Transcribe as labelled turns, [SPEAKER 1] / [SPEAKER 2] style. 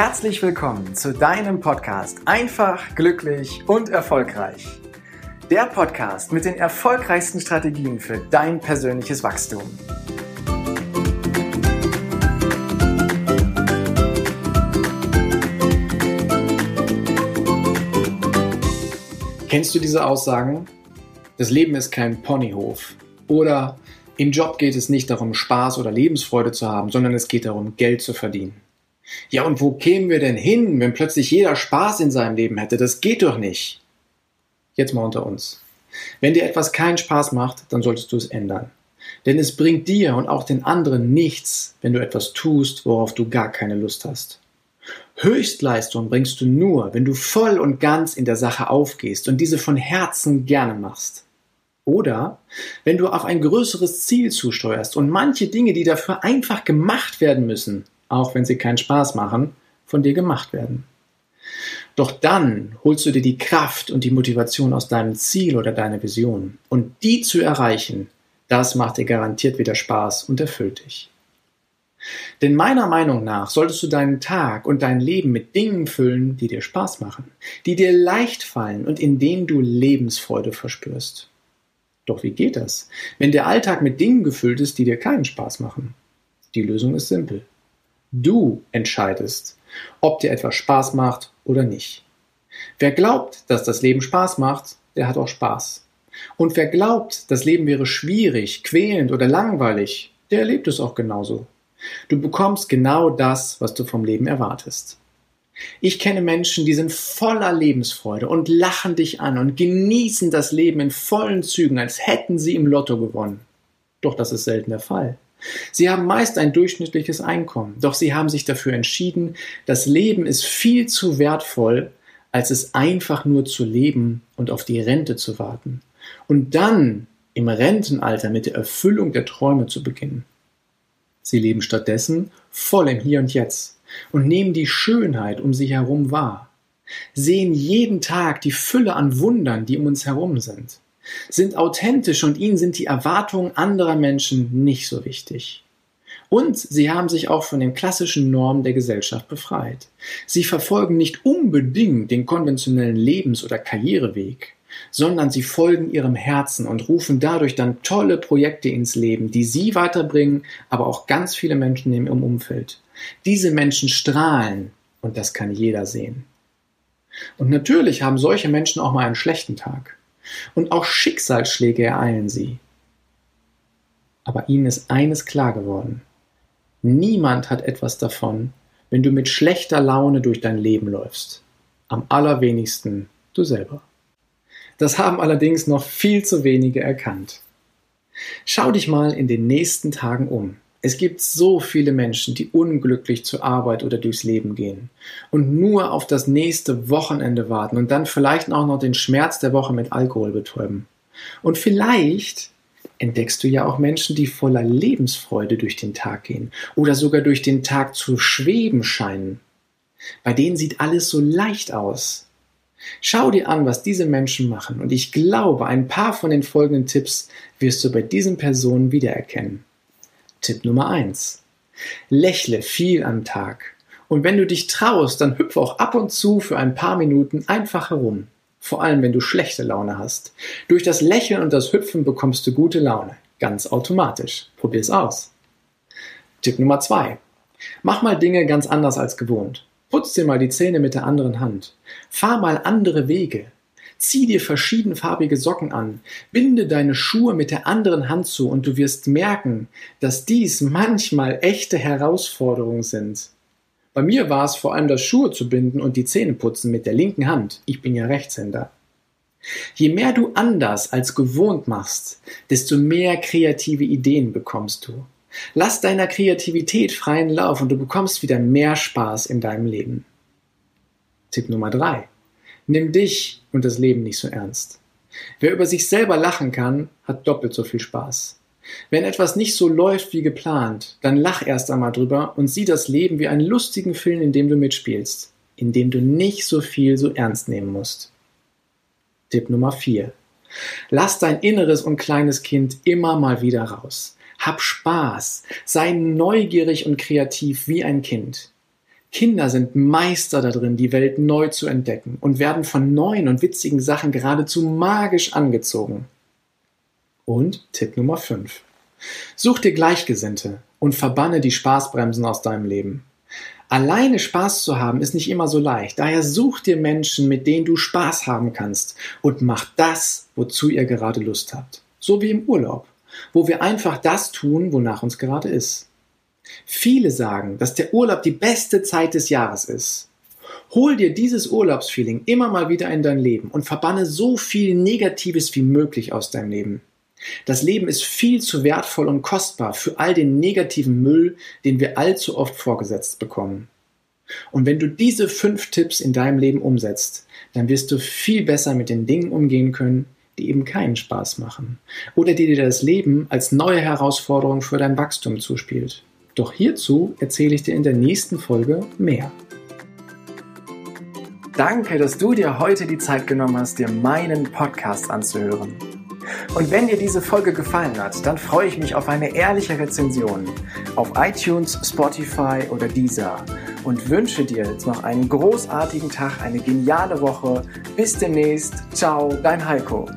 [SPEAKER 1] Herzlich willkommen zu deinem Podcast Einfach, glücklich und erfolgreich. Der Podcast mit den erfolgreichsten Strategien für dein persönliches Wachstum. Kennst du diese Aussagen? Das Leben ist kein Ponyhof. Oder im Job geht es nicht darum, Spaß oder Lebensfreude zu haben, sondern es geht darum, Geld zu verdienen. Ja, und wo kämen wir denn hin, wenn plötzlich jeder Spaß in seinem Leben hätte? Das geht doch nicht. Jetzt mal unter uns. Wenn dir etwas keinen Spaß macht, dann solltest du es ändern. Denn es bringt dir und auch den anderen nichts, wenn du etwas tust, worauf du gar keine Lust hast. Höchstleistung bringst du nur, wenn du voll und ganz in der Sache aufgehst und diese von Herzen gerne machst. Oder wenn du auf ein größeres Ziel zusteuerst und manche Dinge, die dafür einfach gemacht werden müssen, auch wenn sie keinen Spaß machen, von dir gemacht werden. Doch dann holst du dir die Kraft und die Motivation aus deinem Ziel oder deiner Vision. Und die zu erreichen, das macht dir garantiert wieder Spaß und erfüllt dich. Denn meiner Meinung nach solltest du deinen Tag und dein Leben mit Dingen füllen, die dir Spaß machen, die dir leicht fallen und in denen du Lebensfreude verspürst. Doch wie geht das, wenn der Alltag mit Dingen gefüllt ist, die dir keinen Spaß machen? Die Lösung ist simpel. Du entscheidest, ob dir etwas Spaß macht oder nicht. Wer glaubt, dass das Leben Spaß macht, der hat auch Spaß. Und wer glaubt, das Leben wäre schwierig, quälend oder langweilig, der erlebt es auch genauso. Du bekommst genau das, was du vom Leben erwartest. Ich kenne Menschen, die sind voller Lebensfreude und lachen dich an und genießen das Leben in vollen Zügen, als hätten sie im Lotto gewonnen. Doch das ist selten der Fall. Sie haben meist ein durchschnittliches Einkommen, doch sie haben sich dafür entschieden, das Leben ist viel zu wertvoll, als es einfach nur zu leben und auf die Rente zu warten. Und dann im Rentenalter mit der Erfüllung der Träume zu beginnen. Sie leben stattdessen voll im Hier und Jetzt und nehmen die Schönheit um sich herum wahr, sehen jeden Tag die Fülle an Wundern, die um uns herum sind sind authentisch und ihnen sind die Erwartungen anderer Menschen nicht so wichtig. Und sie haben sich auch von den klassischen Normen der Gesellschaft befreit. Sie verfolgen nicht unbedingt den konventionellen Lebens- oder Karriereweg, sondern sie folgen ihrem Herzen und rufen dadurch dann tolle Projekte ins Leben, die sie weiterbringen, aber auch ganz viele Menschen in ihrem Umfeld. Diese Menschen strahlen und das kann jeder sehen. Und natürlich haben solche Menschen auch mal einen schlechten Tag und auch Schicksalsschläge ereilen sie. Aber ihnen ist eines klar geworden. Niemand hat etwas davon, wenn du mit schlechter Laune durch dein Leben läufst. Am allerwenigsten du selber. Das haben allerdings noch viel zu wenige erkannt. Schau dich mal in den nächsten Tagen um. Es gibt so viele Menschen, die unglücklich zur Arbeit oder durchs Leben gehen und nur auf das nächste Wochenende warten und dann vielleicht auch noch den Schmerz der Woche mit Alkohol betäuben. Und vielleicht entdeckst du ja auch Menschen, die voller Lebensfreude durch den Tag gehen oder sogar durch den Tag zu schweben scheinen. Bei denen sieht alles so leicht aus. Schau dir an, was diese Menschen machen und ich glaube, ein paar von den folgenden Tipps wirst du bei diesen Personen wiedererkennen. Tipp Nummer eins: Lächle viel am Tag. Und wenn du dich traust, dann hüpfe auch ab und zu für ein paar Minuten einfach herum. Vor allem, wenn du schlechte Laune hast. Durch das Lächeln und das Hüpfen bekommst du gute Laune. Ganz automatisch. Probier's aus. Tipp Nummer zwei: Mach mal Dinge ganz anders als gewohnt. Putz dir mal die Zähne mit der anderen Hand. Fahr mal andere Wege. Zieh dir verschiedenfarbige Socken an, binde deine Schuhe mit der anderen Hand zu und du wirst merken, dass dies manchmal echte Herausforderungen sind. Bei mir war es vor allem das Schuhe zu binden und die Zähne putzen mit der linken Hand. Ich bin ja Rechtshänder. Je mehr du anders als gewohnt machst, desto mehr kreative Ideen bekommst du. Lass deiner Kreativität freien Lauf und du bekommst wieder mehr Spaß in deinem Leben. Tipp Nummer drei: Nimm dich und das Leben nicht so ernst. Wer über sich selber lachen kann, hat doppelt so viel Spaß. Wenn etwas nicht so läuft wie geplant, dann lach erst einmal drüber und sieh das Leben wie einen lustigen Film, in dem du mitspielst, in dem du nicht so viel so ernst nehmen musst. Tipp Nummer 4. Lass dein inneres und kleines Kind immer mal wieder raus. Hab Spaß, sei neugierig und kreativ wie ein Kind. Kinder sind Meister darin, die Welt neu zu entdecken und werden von neuen und witzigen Sachen geradezu magisch angezogen. Und Tipp Nummer 5. Such dir Gleichgesinnte und verbanne die Spaßbremsen aus deinem Leben. Alleine Spaß zu haben ist nicht immer so leicht. Daher such dir Menschen, mit denen du Spaß haben kannst und mach das, wozu ihr gerade Lust habt. So wie im Urlaub, wo wir einfach das tun, wonach uns gerade ist. Viele sagen, dass der Urlaub die beste Zeit des Jahres ist. Hol dir dieses Urlaubsfeeling immer mal wieder in dein Leben und verbanne so viel Negatives wie möglich aus deinem Leben. Das Leben ist viel zu wertvoll und kostbar für all den negativen Müll, den wir allzu oft vorgesetzt bekommen. Und wenn du diese fünf Tipps in deinem Leben umsetzt, dann wirst du viel besser mit den Dingen umgehen können, die eben keinen Spaß machen oder die dir das Leben als neue Herausforderung für dein Wachstum zuspielt. Doch hierzu erzähle ich dir in der nächsten Folge mehr. Danke, dass du dir heute die Zeit genommen hast, dir meinen Podcast anzuhören. Und wenn dir diese Folge gefallen hat, dann freue ich mich auf eine ehrliche Rezension auf iTunes, Spotify oder Deezer und wünsche dir jetzt noch einen großartigen Tag, eine geniale Woche. Bis demnächst. Ciao, dein Heiko.